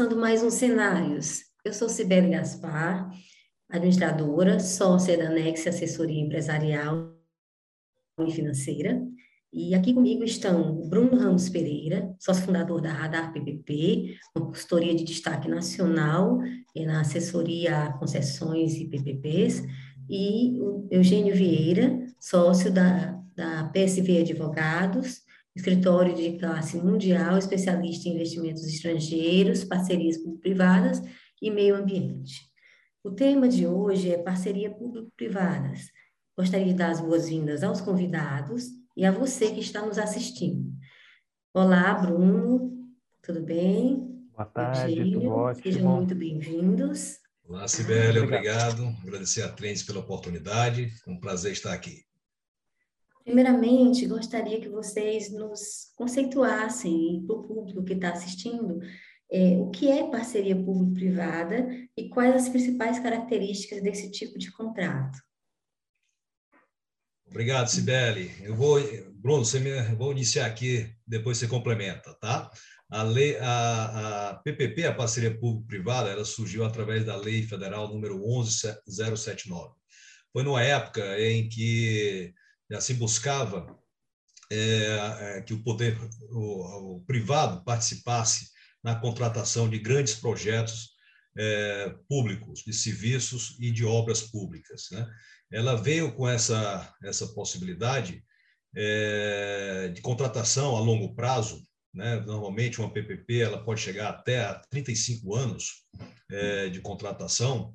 Começando mais um Cenários. Eu sou Sibeli Gaspar, administradora, sócia da Nex Assessoria Empresarial e Financeira. E aqui comigo estão Bruno Ramos Pereira, sócio fundador da Radar PPP, uma consultoria de destaque nacional na assessoria a concessões e PPPs, e o Eugênio Vieira, sócio da, da PSV Advogados, escritório de classe mundial, especialista em investimentos estrangeiros, parcerias público-privadas e meio ambiente. O tema de hoje é parceria público-privadas. Gostaria de dar as boas-vindas aos convidados e a você que está nos assistindo. Olá, Bruno, tudo bem? Boa tarde, Eugênio, tudo ótimo. Sejam muito bem-vindos. Olá, Sibeli, obrigado. Agradecer a Trends pela oportunidade. É um prazer estar aqui. Primeiramente, gostaria que vocês nos conceituassem para o público que está assistindo é, o que é parceria público-privada e quais as principais características desse tipo de contrato. Obrigado, Sibeli. Eu vou, Bruno, você me, vou iniciar aqui, depois você complementa, tá? A, lei, a, a PPP, a parceria público-privada, ela surgiu através da Lei Federal número 11079. Foi numa época em que já se buscava é, é, que o poder o, o, privado participasse na contratação de grandes projetos é, públicos, de serviços e de obras públicas. Né? Ela veio com essa, essa possibilidade é, de contratação a longo prazo. Né? Normalmente, uma PPP ela pode chegar até a 35 anos é, de contratação,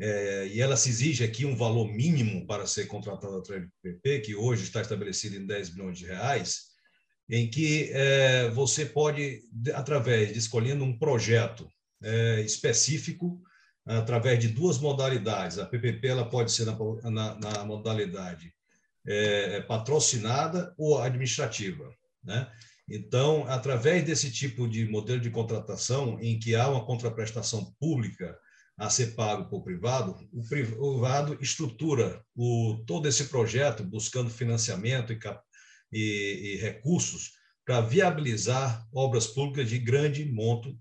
é, e ela se exige aqui um valor mínimo para ser contratada através do PPP, que hoje está estabelecido em 10 milhões de reais, em que é, você pode, através de escolhendo um projeto é, específico, através de duas modalidades. A PPP ela pode ser na, na, na modalidade é, patrocinada ou administrativa. Né? Então, através desse tipo de modelo de contratação, em que há uma contraprestação pública a ser pago por privado, o privado estrutura o, todo esse projeto buscando financiamento e, e, e recursos para viabilizar obras públicas de grande monto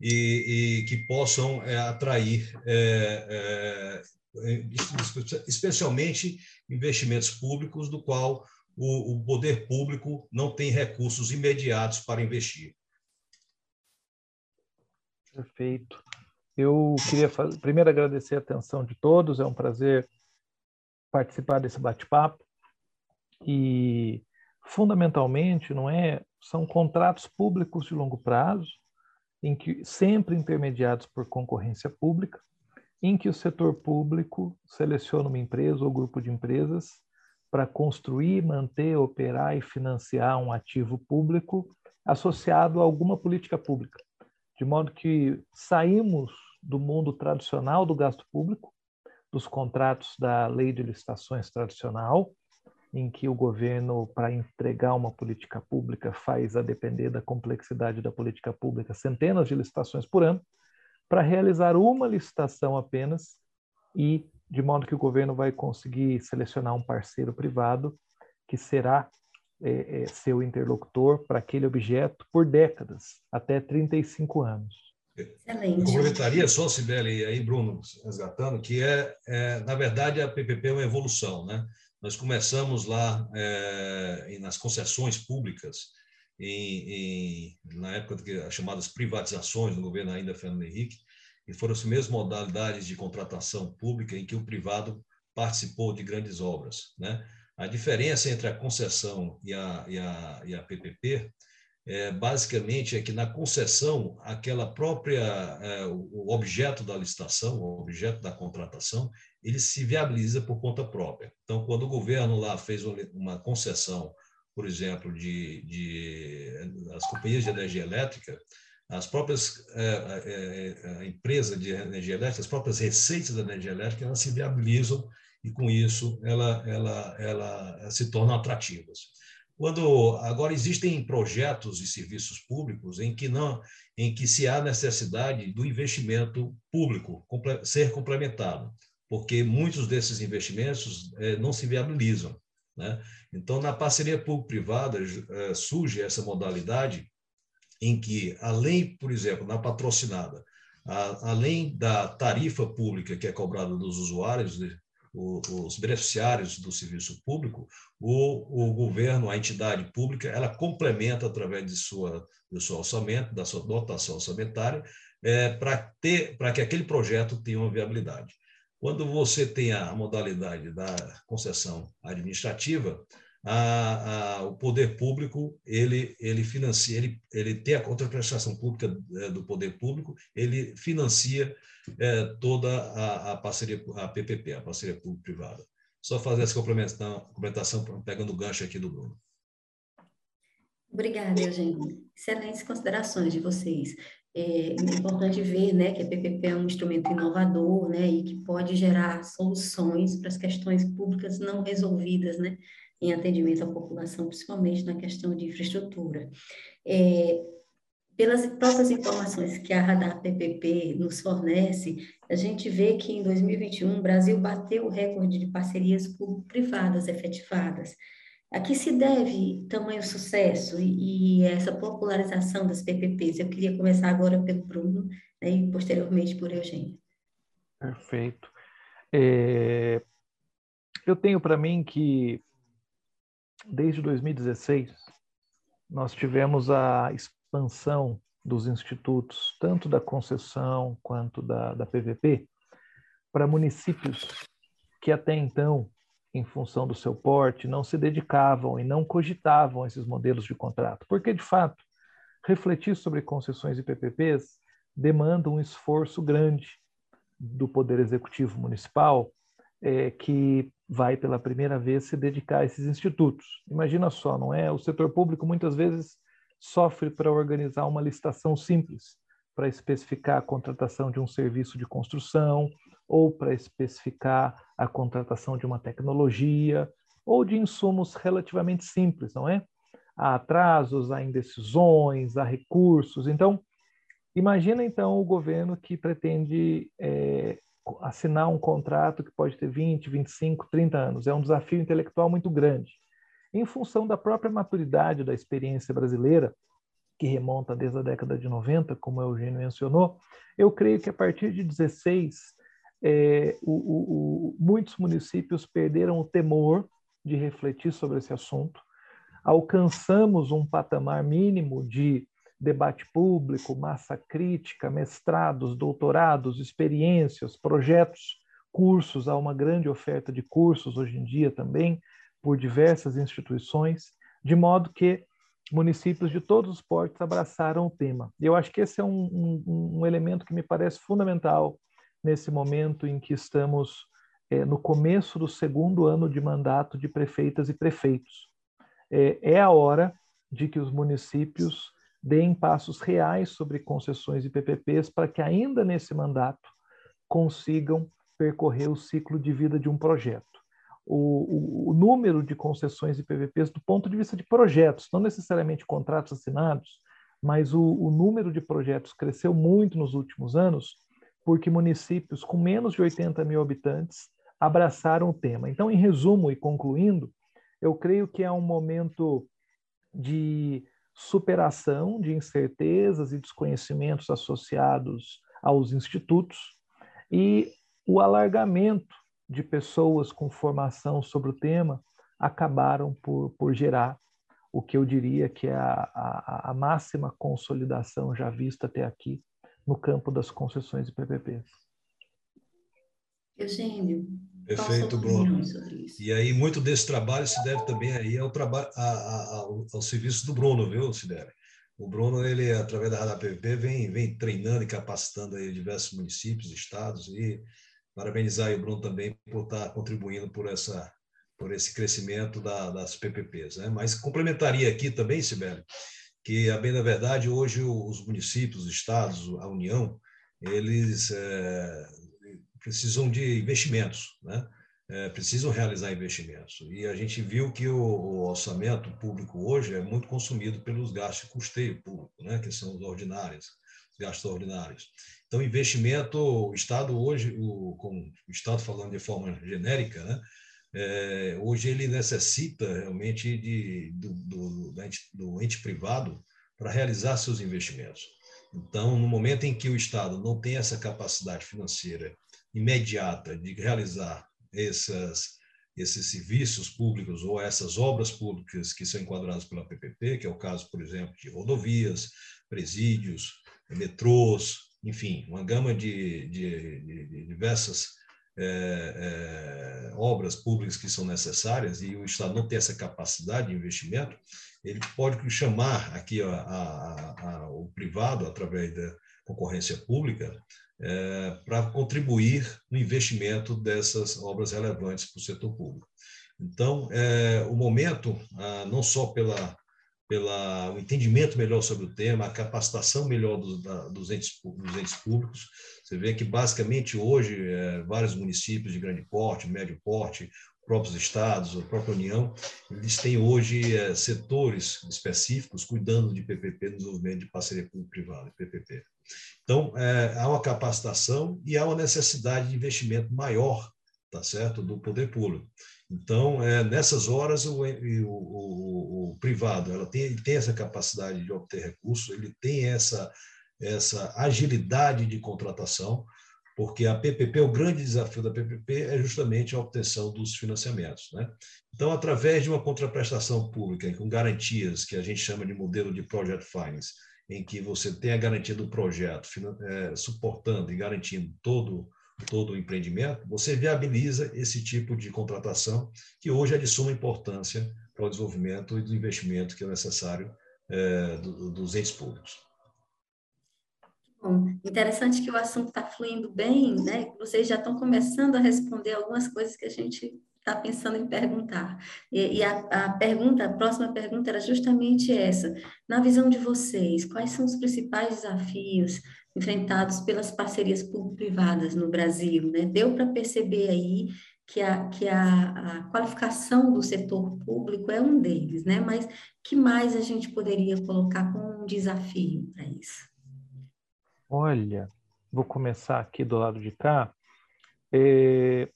e, e que possam é, atrair, é, é, especialmente investimentos públicos, do qual o, o poder público não tem recursos imediatos para investir. Perfeito. Eu queria fazer, primeiro agradecer a atenção de todos, é um prazer participar desse bate-papo. E fundamentalmente, não é, são contratos públicos de longo prazo, em que sempre intermediados por concorrência pública, em que o setor público seleciona uma empresa ou grupo de empresas para construir, manter, operar e financiar um ativo público associado a alguma política pública. De modo que saímos do mundo tradicional do gasto público, dos contratos da lei de licitações tradicional, em que o governo, para entregar uma política pública, faz, a depender da complexidade da política pública, centenas de licitações por ano, para realizar uma licitação apenas e de modo que o governo vai conseguir selecionar um parceiro privado que será é, é, seu interlocutor para aquele objeto por décadas, até 35 anos. Excelente. Complementaria só, Sibeli, aí, Bruno, resgatando, que é, é, na verdade, a PPP é uma evolução. Né? Nós começamos lá é, nas concessões públicas, em, em, na época das chamadas privatizações no governo ainda Fernando Henrique, e foram as mesmas modalidades de contratação pública em que o privado participou de grandes obras. Né? A diferença entre a concessão e a, e a, e a PPP é, basicamente é que na concessão, aquela própria, é, o objeto da licitação, o objeto da contratação, ele se viabiliza por conta própria. Então, quando o governo lá fez uma concessão, por exemplo, de, de as companhias de energia elétrica, as próprias é, é, é a empresa de energia elétrica, as próprias receitas da energia elétrica, elas se viabilizam e com isso ela, ela, ela se tornam atrativas. Quando agora existem projetos e serviços públicos em que não, em que se há necessidade do investimento público ser complementado, porque muitos desses investimentos eh, não se viabilizam. Né? Então, na parceria público-privada eh, surge essa modalidade em que, além, por exemplo, na patrocinada, a, além da tarifa pública que é cobrada dos usuários, os beneficiários do serviço público, o, o governo, a entidade pública, ela complementa através de sua do seu orçamento, da sua dotação orçamentária, é, para ter, para que aquele projeto tenha uma viabilidade. Quando você tem a modalidade da concessão administrativa, a, a, o poder público ele ele financia ele ele tem a contraprestação pública é, do poder público ele financia é, toda a, a, parceria a PPP a parceria público privada só fazer essa complementação, complementação pegando o gancho aqui do Bruno. Obrigada Eugênio. Excelentes considerações de vocês. É importante ver né, que a PPP é um instrumento inovador né, e que pode gerar soluções para as questões públicas não resolvidas né, em atendimento à população, principalmente na questão de infraestrutura. É, pelas próprias informações que a Radar PPP nos fornece, a gente vê que em 2021 o Brasil bateu o recorde de parcerias público-privadas efetivadas. A que se deve tamanho sucesso e, e, essa popularização das PPPs? Eu queria começar agora pelo Bruno né, e posteriormente por Eugênio. Perfeito. É, eu tenho para mim que desde 2016, nós tivemos a expansão dos institutos, tanto da concessão quanto da, da PVP, para municípios que até então, em função do seu porte, não se dedicavam e não cogitavam esses modelos de contrato. Porque, de fato, refletir sobre concessões e PPPs demanda um esforço grande do Poder Executivo Municipal, é, que vai pela primeira vez se dedicar a esses institutos. Imagina só, não é? O setor público muitas vezes sofre para organizar uma licitação simples, para especificar a contratação de um serviço de construção ou para especificar a contratação de uma tecnologia ou de insumos relativamente simples, não é? Há atrasos, há indecisões, há recursos. Então, imagina então o governo que pretende é, assinar um contrato que pode ter 20, 25, 30 anos. É um desafio intelectual muito grande. Em função da própria maturidade da experiência brasileira, que remonta desde a década de 90, como o Eugênio mencionou, eu creio que a partir de 16, é, o, o, o, muitos municípios perderam o temor de refletir sobre esse assunto. Alcançamos um patamar mínimo de debate público, massa crítica, mestrados, doutorados, experiências, projetos, cursos. Há uma grande oferta de cursos hoje em dia também por diversas instituições, de modo que municípios de todos os portos abraçaram o tema. Eu acho que esse é um, um, um elemento que me parece fundamental nesse momento em que estamos é, no começo do segundo ano de mandato de prefeitas e prefeitos. É, é a hora de que os municípios deem passos reais sobre concessões e PPPs para que ainda nesse mandato consigam percorrer o ciclo de vida de um projeto. O, o, o, número de concessões e PPPs do ponto de vista de projetos, não necessariamente contratos assinados, mas o, o número de projetos cresceu muito nos últimos anos, porque municípios com menos de 80 mil habitantes abraçaram o tema. Então, em resumo e concluindo, eu creio que é um momento de superação de incertezas e desconhecimentos associados aos institutos e o alargamento de pessoas com formação sobre o tema acabaram por, por gerar o que eu diria que é a, a, a máxima consolidação já vista até aqui no campo das concessões e PPPs. Eugênio, Perfeito, Bruno. E aí, muito desse trabalho se deve também aí ao, trabalho, ao, ao serviço do Bruno, viu, Sidere? O Bruno, ele, através da Radar PVP, vem, vem treinando e capacitando aí diversos municípios, estados, e parabenizar o Bruno também por estar contribuindo por, essa, por esse crescimento da, das PPPs. Né? Mas complementaria aqui também, Sibeli, que, a bem da verdade, hoje os municípios, os estados, a União, eles é, precisam de investimentos, né? É, precisam realizar investimentos. E a gente viu que o, o, orçamento público hoje é muito consumido pelos gastos de custeio público, né? que são os ordinários, os gastos ordinários. Então, investimento, o Estado hoje, o, com o Estado falando de forma genérica, né? É, hoje ele necessita realmente de, do, do, do, ente, do ente privado para realizar seus investimentos. Então, no momento em que o Estado não tem essa capacidade financeira imediata de realizar essas, esses serviços públicos ou essas obras públicas que são enquadradas pela PPP, que é o caso, por exemplo, de rodovias, presídios, metrôs, enfim, uma gama de, de, de diversas é, é, obras públicas que são necessárias e o Estado não tem essa capacidade de investimento, ele pode chamar aqui a, a, a, o privado, através da concorrência pública, é, para contribuir no investimento dessas obras relevantes para o setor público. Então, é, o momento, ah, não só pela pelo entendimento melhor sobre o tema, a capacitação melhor dos, da, dos, entes, dos entes públicos. Você vê que, basicamente, hoje, é, vários municípios de grande porte, médio porte, próprios estados, a própria União, eles têm hoje é, setores específicos cuidando de PPP, desenvolvimento de parceria público-privada, PPP. Então, é, há uma capacitação e há uma necessidade de investimento maior, tá certo, do poder público. Então, é, nessas horas, o, o, o, o, privado ela tem, ele tem essa capacidade de obter recursos, ele tem essa, essa agilidade de contratação, porque a PPP, o grande desafio da PPP é justamente a obtenção dos financiamentos. Né? Então, através de uma contraprestação pública com garantias, que a gente chama de modelo de Project Finance, em que você tem a garantia do projeto, é, suportando e garantindo todo todo o empreendimento, você viabiliza esse tipo de contratação, que hoje é de suma importância para o desenvolvimento e do investimento que é necessário é, do, dos entes públicos. Bom, interessante que o assunto está fluindo bem, né? Vocês já estão começando a responder algumas coisas que a gente está pensando em perguntar. E, e a, a, pergunta, a próxima pergunta era justamente essa. Na visão de vocês, quais são os principais desafios enfrentados pelas parcerias público-privadas no Brasil. Né? Deu para perceber aí que, a, que a, a, qualificação do setor público é um deles, né? mas que mais a gente poderia colocar como um desafio para isso? Olha, vou começar aqui do lado de cá. É,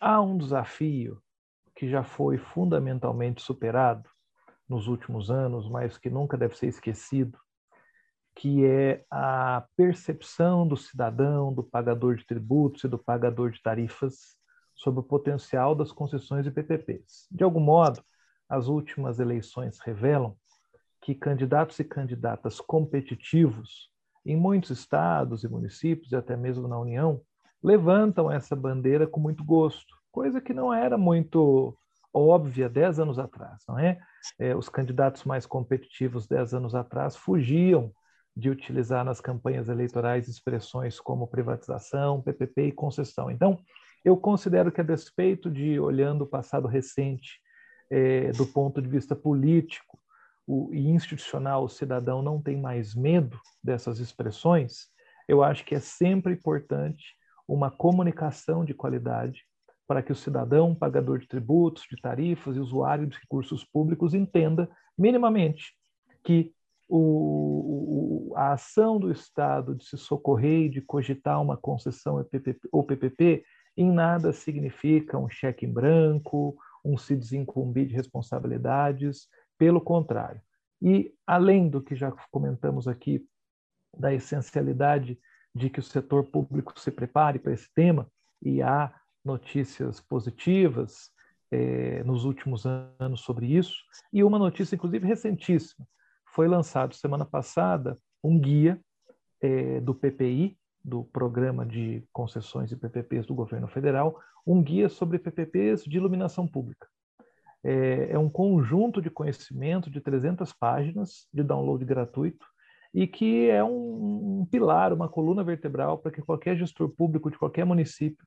há um desafio que já foi fundamentalmente superado nos últimos anos, mas que nunca deve ser esquecido, que é a percepção do cidadão, do pagador de tributos e do pagador de tarifas sobre o potencial das concessões e PPPs. De algum modo, as últimas eleições revelam que candidatos e candidatas competitivos em muitos estados e municípios e até mesmo na União levantam essa bandeira com muito gosto, coisa que não era muito óbvia dez anos atrás, não é? é os candidatos mais competitivos dez anos atrás fugiam de utilizar nas campanhas eleitorais expressões como privatização, PPP e concessão. Então, eu considero que, a despeito de, olhando o passado recente, é, do ponto de vista político o, e institucional, o cidadão não tem mais medo dessas expressões, eu acho que é sempre importante uma comunicação de qualidade para que o cidadão, pagador de tributos, de tarifas e usuário de recursos públicos entenda minimamente que o, a ação do Estado de se socorrer e de cogitar uma concessão ou PPP em nada significa um cheque em branco, um se desincumbir de responsabilidades, pelo contrário. E, além do que já comentamos aqui, da essencialidade de que o setor público se prepare para esse tema, e há notícias positivas eh, nos últimos anos sobre isso, e uma notícia, inclusive, recentíssima, foi lançado semana passada um guia é, do PPI, do Programa de Concessões e PPPs do Governo Federal, um guia sobre PPPs de iluminação pública. É, é um conjunto de conhecimento de 300 páginas de download gratuito e que é um, um pilar, uma coluna vertebral para que qualquer gestor público de qualquer município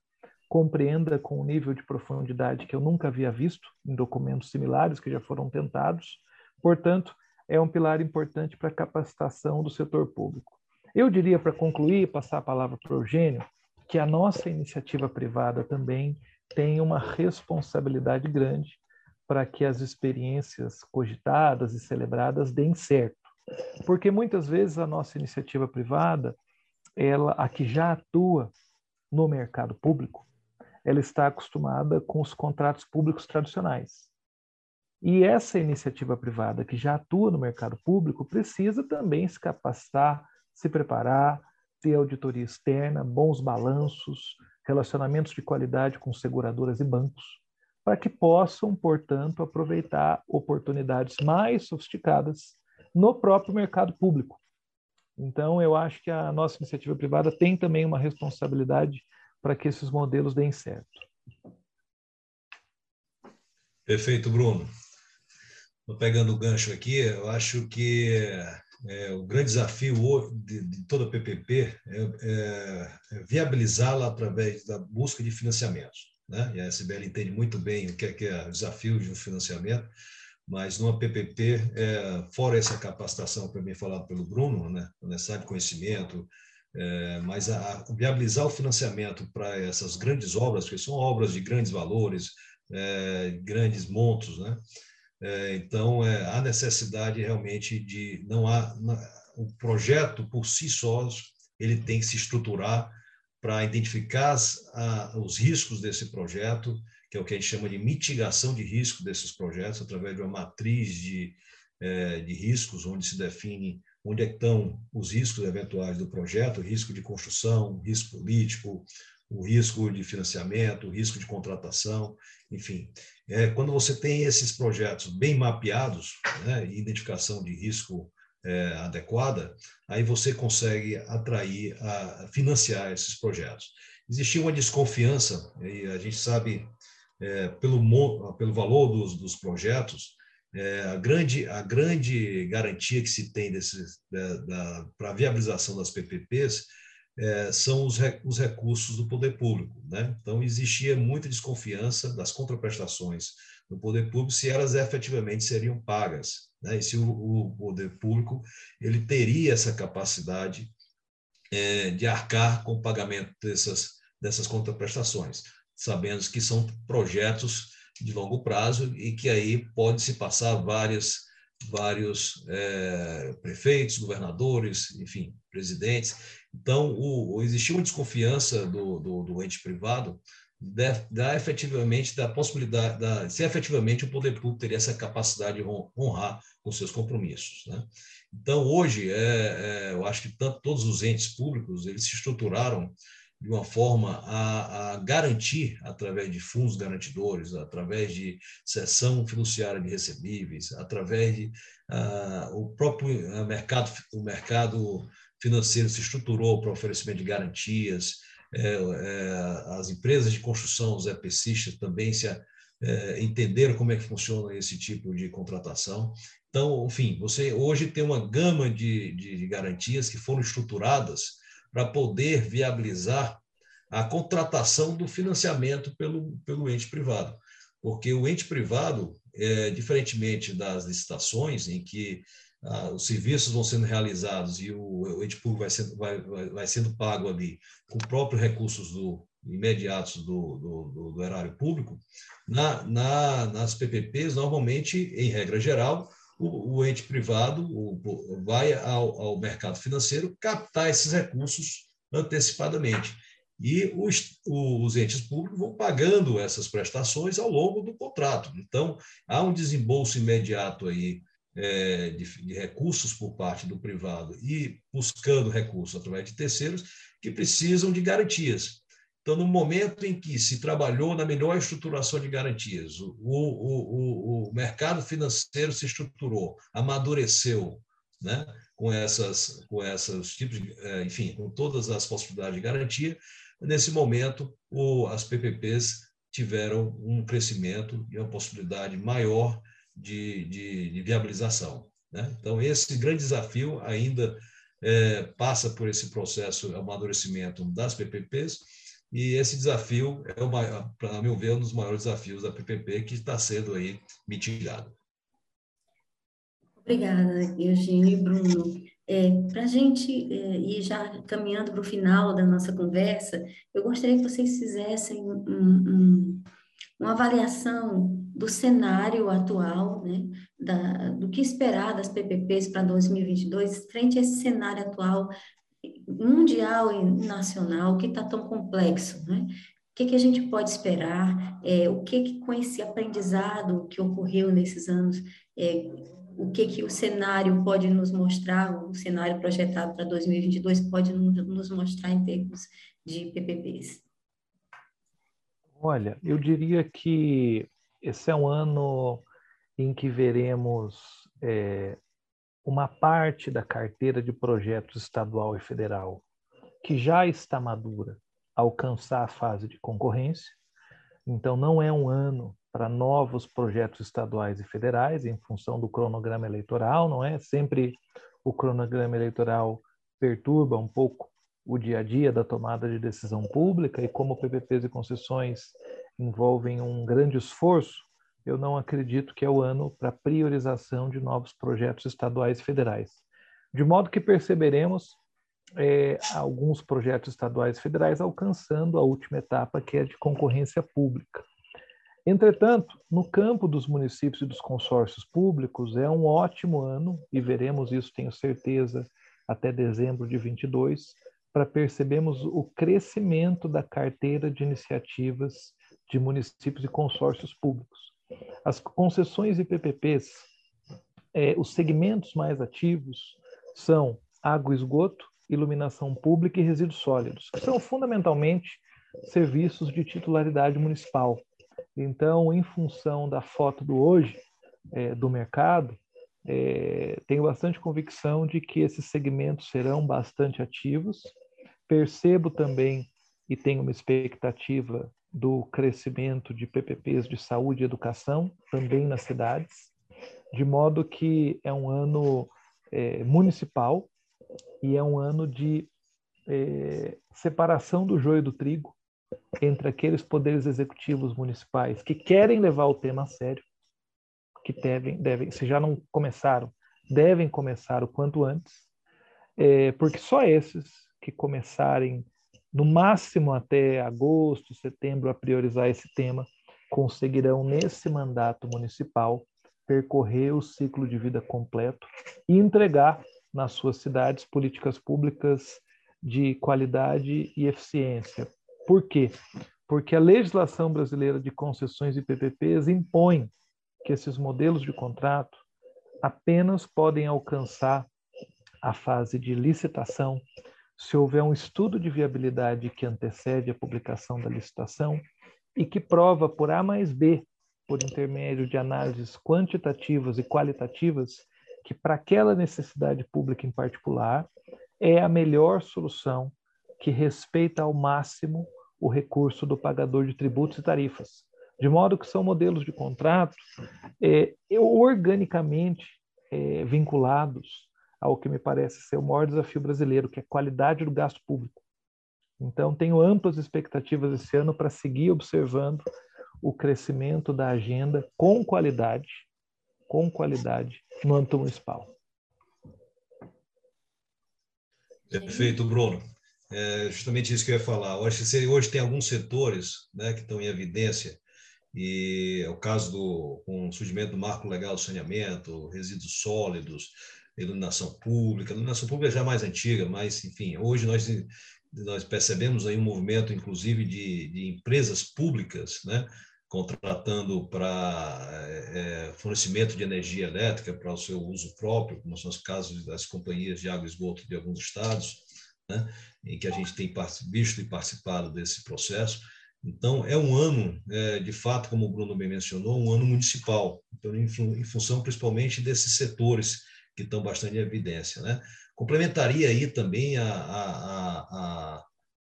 compreenda com um nível de profundidade que eu nunca havia visto em documentos similares que já foram tentados. Portanto, é um pilar importante para a capacitação do setor público. Eu diria, para concluir, passar a palavra para o Eugênio, que a nossa iniciativa privada também tem uma responsabilidade grande para que as experiências cogitadas e celebradas deem certo. Porque muitas vezes a nossa iniciativa privada, ela, a que já atua no mercado público, ela está acostumada com os contratos públicos tradicionais. E essa iniciativa privada que já atua no mercado público precisa também se capacitar, se preparar, ter auditoria externa, bons balanços, relacionamentos de qualidade com seguradoras e bancos, para que possam, portanto, aproveitar oportunidades mais sofisticadas no próprio mercado público. Então, eu acho que a nossa iniciativa privada tem também uma responsabilidade para que esses modelos deem certo. Perfeito, Bruno. Estou pegando o gancho aqui, eu acho que é, o grande desafio de, de, toda a PPP é, é, é viabilizá-la através da busca de financiamentos. Né? E a SBL entende muito bem o que é, que é o desafio de um financiamento, mas numa PPP, é, fora essa capacitação mim falado pelo Bruno, né? necessário conhecimento, é, mas a, a viabilizar o financiamento para essas grandes obras, que são obras de grandes valores, é, grandes montos, né? É, então, é, há necessidade realmente de não há o projeto por si só ele tem que se estruturar para identificar as, a, os riscos desse projeto, que é o que a gente chama de mitigação de risco desses projetos através de uma matriz de, é, de riscos onde se define onde é estão os riscos eventuais do projeto, risco de construção, risco político, o risco de financiamento, o risco de contratação, enfim. É, quando você tem esses projetos bem mapeados, né, identificação de risco é, adequada, aí você consegue atrair, a, financiar esses projetos. Existia uma desconfiança, e a gente sabe é, pelo, pelo valor dos, dos projetos, é, a, grande, a grande garantia que se tem para a viabilização das PPPs é, são os, os recursos do poder público. Né? Então, existia muita desconfiança das contraprestações do poder público se elas efetivamente seriam pagas, né? e se o, o poder público ele teria essa capacidade é, de arcar com o pagamento dessas, dessas contraprestações, sabendo que são projetos de longo prazo e que aí pode se passar várias vários é, prefeitos, governadores, enfim, presidentes. Então, o, o existia uma desconfiança do, do, do ente privado da, da, efetivamente da possibilidade da, se efetivamente o poder público teria essa capacidade de honrar com seus compromissos. Né? Então, hoje, é, é, eu acho que tanto, todos os entes públicos eles se estruturaram de uma forma a, a, garantir, através de fundos garantidores, através de cessão fiduciária de recebíveis, através de uh, o próprio mercado, o mercado financeiro se estruturou para oferecimento de garantias, as empresas de construção, os EPCistas também se é, entenderam como é que funciona esse tipo de contratação. Então, enfim, você hoje tem uma gama de, de, de garantias que foram estruturadas para poder viabilizar a contratação do financiamento pelo, pelo ente privado. Porque o ente privado, é, diferentemente das licitações, em que ah, os serviços vão sendo realizados e o, o ente público vai sendo, vai, vai, vai sendo pago ali com próprios recursos do, imediatos do, do, do, do erário público, na, na, nas PPPs, normalmente, em regra geral, o, o ente privado o, vai ao, ao mercado financeiro captar esses recursos antecipadamente. E os, os entes públicos vão pagando essas prestações ao longo do contrato. Então, há um desembolso imediato aí é, de, de, recursos por parte do privado e buscando recursos através de terceiros que precisam de garantias. Então, no momento em que se trabalhou na melhor estruturação de garantias, o, o, o, o mercado financeiro se estruturou, amadureceu, né? com essas, com essas tipos, de, é, enfim, com todas as possibilidades de garantia, nesse momento o, as PPPs tiveram um crescimento e uma possibilidade maior de, de, de viabilização. Né? Então, esse grande desafio ainda é, passa por esse processo de amadurecimento das PPPs, e esse desafio é, para meu ver, um dos maiores desafios da PPP que está sendo aí mitigado. Obrigada, Eugênio e Bruno. É, para a gente é, ir já caminhando para o final da nossa conversa, eu gostaria que vocês fizessem um, uma avaliação do cenário atual, né, da, do que esperar das PPPs para 2022, frente a esse cenário atual mundial e nacional que está tão complexo, né? que, que a gente pode esperar? É, o que, que com esse aprendizado que ocorreu nesses anos, é, o que, que o cenário pode nos mostrar, o cenário projetado para 2022 pode nos mostrar em termos de PPPs? Olha, eu diria que esse é um ano em que veremos é, uma parte da carteira de projetos estadual e federal que já está madura alcançar a fase de concorrência. Então, não é um ano para novos projetos estaduais e federais, em função do cronograma eleitoral, não é? Sempre o cronograma eleitoral perturba um pouco o dia a dia da tomada de decisão pública, e como PPPs e concessões envolvem um grande esforço, eu não acredito que é o ano para priorização de novos projetos estaduais e federais. De modo que perceberemos é, alguns projetos estaduais e federais alcançando a última etapa, que é de concorrência pública. Entretanto, no campo dos municípios e dos consórcios públicos, é um ótimo ano, e veremos isso, tenho certeza, até dezembro de 22, para percebermos o crescimento da carteira de iniciativas de municípios e consórcios públicos. As concessões e PPPs, é, os segmentos mais ativos são água e esgoto, iluminação pública e resíduos sólidos, que são fundamentalmente serviços de titularidade municipal. Então, em função da foto do hoje é, do mercado, é, tenho bastante convicção de que esses segmentos serão bastante ativos. Percebo também e tenho uma expectativa do crescimento de PPPs de saúde e educação também nas cidades, de modo que é um ano é, municipal e é um ano de é, separação do joio do trigo entre aqueles poderes executivos municipais que querem levar o tema a sério, que devem, devem se já não começaram, devem começar o quanto antes, é, porque só esses que começarem no máximo até agosto, setembro a priorizar esse tema, conseguirão nesse mandato municipal percorrer o ciclo de vida completo e entregar nas suas cidades políticas públicas de qualidade e eficiência. Por quê? Porque a legislação brasileira de concessões e PPPs impõe que esses modelos de contrato apenas podem alcançar a fase de licitação se houver um estudo de viabilidade que antecede a publicação da licitação e que prova por A mais B, por intermédio de análises quantitativas e qualitativas, que para aquela necessidade pública em particular é a melhor solução que respeita ao máximo o recurso do pagador de tributos e tarifas, de modo que são modelos de contrato é, organicamente é, vinculados ao que me parece ser o maior desafio brasileiro, que é a qualidade do gasto público. Então, tenho amplas expectativas esse ano para seguir observando o crescimento da agenda com qualidade com qualidade no âmbito municipal. Perfeito, Bruno. É justamente isso que eu ia falar. Acho que hoje tem alguns setores né, que estão em evidência, e é o caso do com o surgimento do marco legal do saneamento, resíduos sólidos, iluminação pública. A iluminação pública já é mais antiga, mas, enfim, hoje nós, nós percebemos aí um movimento, inclusive, de, de empresas públicas, né, contratando para é, fornecimento de energia elétrica para o seu uso próprio, como são os casos das companhias de água e esgoto de alguns estados, né, em que a gente tem visto e participado desse processo. Então, é um ano, é, de fato, como o Bruno bem mencionou, um ano municipal, então, em, em função principalmente desses setores que estão bastante em evidência. Né? Complementaria aí também a, a, a,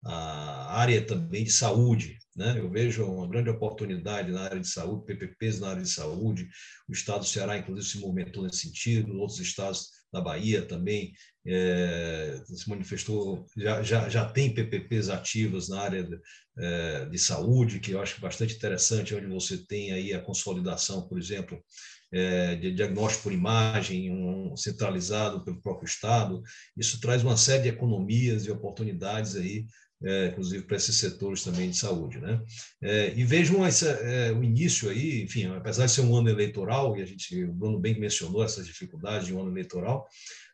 a área também de saúde, né? Eu vejo uma grande oportunidade na área de saúde, PPPs na área de saúde. O estado do Ceará, inclusive, se movimentou nesse sentido. Outros estados da Bahia também é, se manifestou, já, já, já tem PPPs ativas na área de, é, de saúde, que eu acho bastante interessante, onde você tem aí a consolidação, por exemplo, é, de diagnóstico por imagem, um, centralizado pelo próprio Estado. Isso traz uma série de economias e oportunidades aí é, inclusive para esses setores também de saúde. Né? É, e vejam essa, é, o início aí, enfim, apesar de ser um ano eleitoral, e a gente, o Bruno bem mencionou essas dificuldades de um ano eleitoral,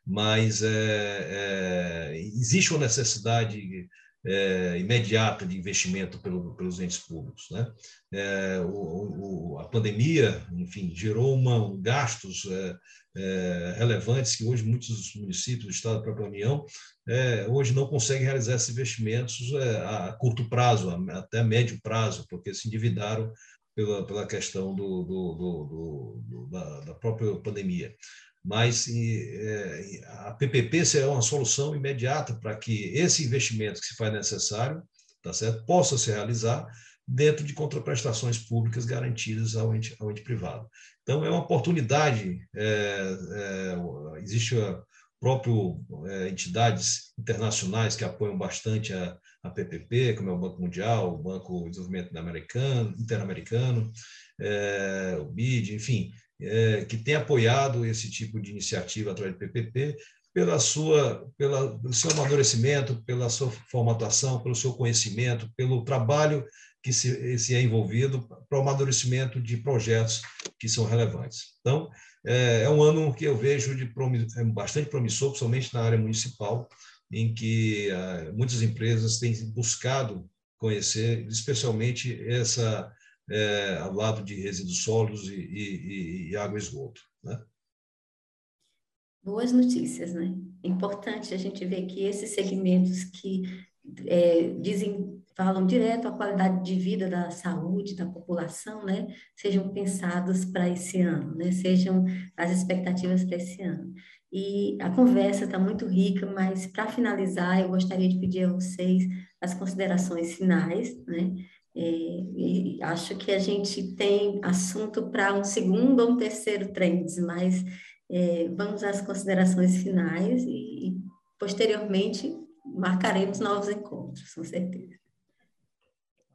mas é, é, existe uma necessidade é, imediata de investimento pelo, pelos entes públicos. Né? É, o, o, a pandemia, enfim, gerou uma, gastos é, é relevantes que hoje muitos municípios do Estado da própria União é, hoje não conseguem realizar esses investimentos é, a curto prazo, até médio prazo, porque se endividaram pela, pela questão do, do, do, do da, da própria pandemia mas é, a PPP será uma solução imediata para que esse investimento que se faz necessário, tá certo, possa se realizar dentro de contraprestações públicas garantidas ao ente, ao ente privado. Então, é uma oportunidade, é, é, existe a próprio é, entidades internacionais que apoiam bastante a, a PPP, como é o Banco Mundial, o Banco de Desenvolvimento Americano, Interamericano, é, o BID, enfim, é, que tem apoiado esse tipo de iniciativa através do PPP, pela sua, pela, pelo seu amadurecimento, pela sua formatação, pelo seu conhecimento, pelo trabalho que se, se é envolvido para o amadurecimento de projetos que são relevantes. Então, é, é um ano que eu vejo de bastante promissor, principalmente na área municipal, em que é, muitas empresas têm buscado conhecer, especialmente essa é, ao lado de resíduos sólidos e, e, e água e esgoto. Né? Boas notícias, né? Importante a gente ver que esses segmentos que é, dizem, falam direto à qualidade de vida da saúde da população, né, sejam pensados para esse ano, né, sejam as expectativas para esse ano. E a conversa está muito rica, mas para finalizar, eu gostaria de pedir a vocês as considerações finais, né, e acho que a gente tem assunto para um segundo ou um terceiro trends, mas é, vamos às considerações finais e, e, posteriormente marcaremos novos encontros, com certeza.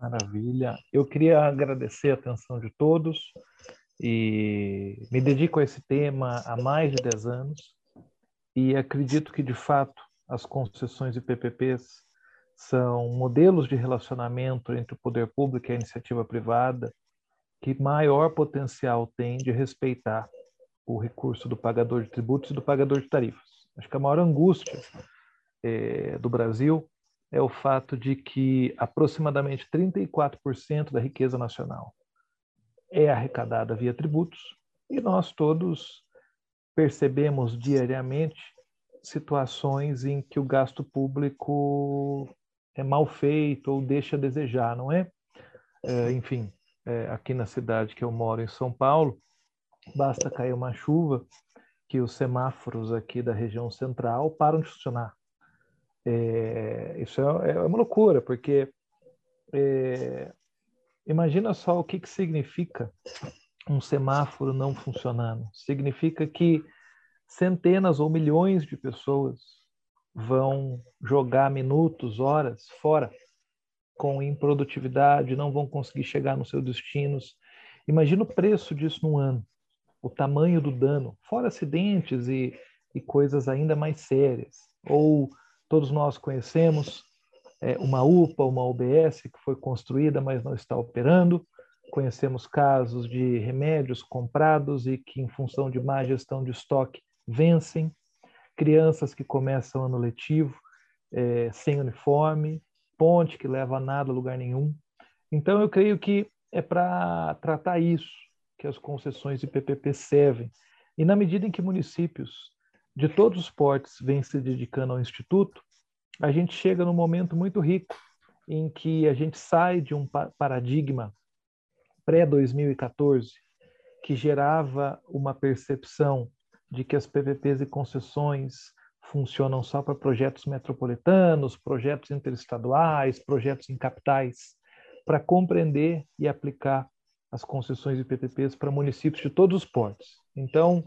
Maravilha. Eu queria agradecer a atenção de todos e me dedico a esse tema há mais de 10 anos e acredito que, de fato, as concessões e PPPs são modelos de relacionamento entre o poder público e a iniciativa privada que maior potencial tem de respeitar o recurso do pagador de tributos e do pagador de tarifas. Acho que a maior angústia é, do Brasil é o fato de que aproximadamente 34% da riqueza nacional é arrecadada via tributos e nós todos percebemos diariamente situações em que o gasto público é mal feito ou deixa a desejar, não é? é enfim, é, aqui na cidade que eu moro, em São Paulo, basta cair uma chuva que os semáforos aqui da região central param de funcionar. É, isso é, é, uma loucura, porque é, imagina só o que, que significa um semáforo não funcionando. Significa que centenas ou milhões de pessoas vão jogar minutos, horas fora com improdutividade, não vão conseguir chegar nos seus destinos. Imagina o preço disso num ano, o tamanho do dano, fora acidentes e, e coisas ainda mais sérias. Ou todos nós conhecemos é, uma UPA, uma UBS que foi construída, mas não está operando. Conhecemos casos de remédios comprados e que, em função de má gestão de estoque, vencem crianças que começam ano letivo é, sem uniforme, ponte que leva a nada a lugar nenhum. Então, eu creio que é para tratar isso que as concessões de PPP servem. E na medida em que municípios de todos os portes vêm se dedicando ao Instituto, a gente chega num momento muito rico em que a gente sai de um paradigma pré-2014 que gerava uma percepção de que as PPPs e concessões funcionam só para projetos metropolitanos, projetos interestaduais, projetos em capitais, para compreender e aplicar as concessões e PPPs para municípios de todos os portos. Então,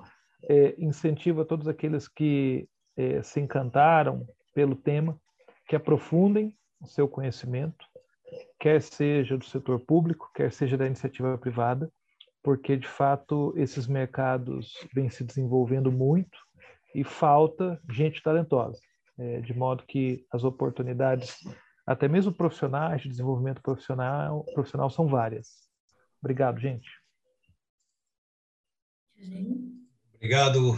é, incentiva todos aqueles que é, se encantaram pelo tema que aprofundem o seu conhecimento, quer seja do setor público, quer seja da iniciativa privada, porque de fato esses mercados vêm se desenvolvendo muito e falta gente talentosa, é, de modo que as oportunidades, até mesmo profissionais, de desenvolvimento profissional, profissional são várias. Obrigado, gente. Obrigado,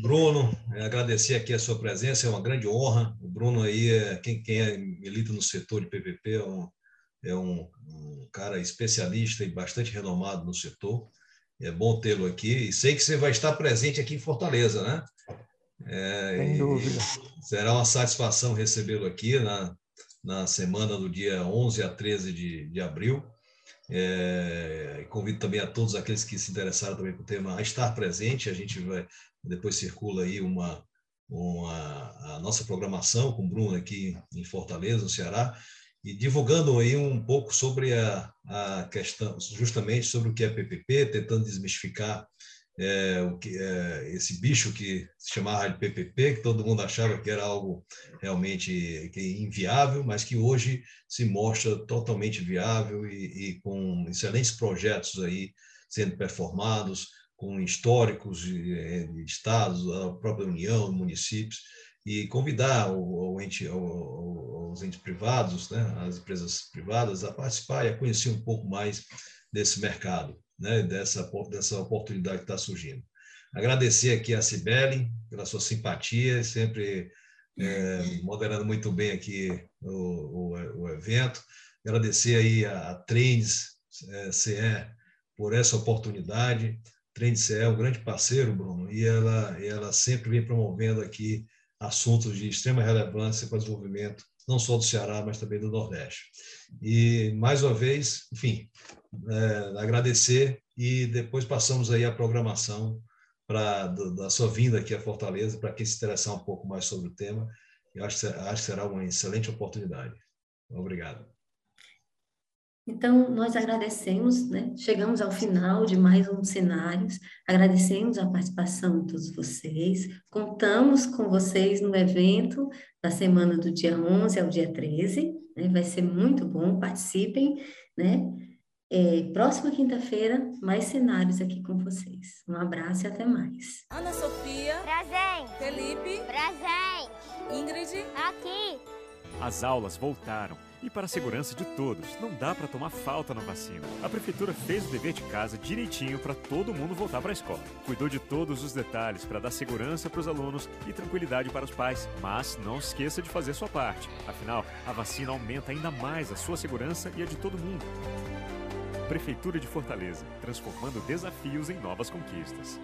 Bruno, agradecer aqui a sua presença, é uma grande honra. O Bruno aí, é, quem, quem é, milita no setor de PVP, é, um, é um, um cara especialista e bastante renomado no setor. É bom tê-lo aqui e sei que você vai estar presente aqui em Fortaleza, né? É, Sem dúvida. Será uma satisfação recebê-lo aqui na, na semana do dia 11 a 13 de, de abril. É, convido também a todos aqueles que se interessaram também pelo tema a estar presente. A gente vai depois circula aí uma, uma a nossa programação com o Bruno aqui em Fortaleza, no Ceará, e divulgando aí um pouco sobre a, a questão, justamente sobre o que é PPP, tentando desmistificar é, o que é, esse bicho que se chamava de PPP, que todo mundo achava que era algo realmente inviável, mas que hoje se mostra totalmente viável e, e com excelentes projetos aí sendo performados, com históricos de, eh, de estados, a própria União, municípios, e convidar o, o ente, o, os entes privados, né, as empresas privadas, a participar e a conhecer um pouco mais desse mercado, né, dessa, dessa oportunidade que está surgindo. Agradecer aqui a Cibele pela sua simpatia, sempre é, moderando muito bem aqui o, o, o, evento. Agradecer aí a, a Trends é, CE por essa oportunidade. Trendce é um grande parceiro, Bruno, e ela, ela sempre vem promovendo aqui assuntos de extrema relevância para o desenvolvimento, não só do Ceará, mas também do Nordeste. E, mais uma vez, enfim, é, agradecer e depois passamos aí a programação para da sua vinda aqui a Fortaleza, para quem se interessar um pouco mais sobre o tema. Eu acho, acho que será uma excelente oportunidade. Obrigado. Então, nós agradecemos, né? chegamos ao final de mais um Cenários, agradecemos a participação de todos vocês, contamos com vocês no evento da semana do dia 11 ao dia 13, né? vai ser muito bom, participem, né? É, próxima quinta-feira, mais cenários aqui com vocês. Um abraço e até mais. Ana Sofia. Presente. Felipe. Presente. Ingrid. Aqui. As aulas voltaram e para a segurança de todos, não dá para tomar falta na vacina. A prefeitura fez o dever de casa direitinho para todo mundo voltar para a escola. Cuidou de todos os detalhes para dar segurança para os alunos e tranquilidade para os pais. Mas não esqueça de fazer sua parte. Afinal, a vacina aumenta ainda mais a sua segurança e a de todo mundo. Prefeitura de Fortaleza, transformando desafios em novas conquistas.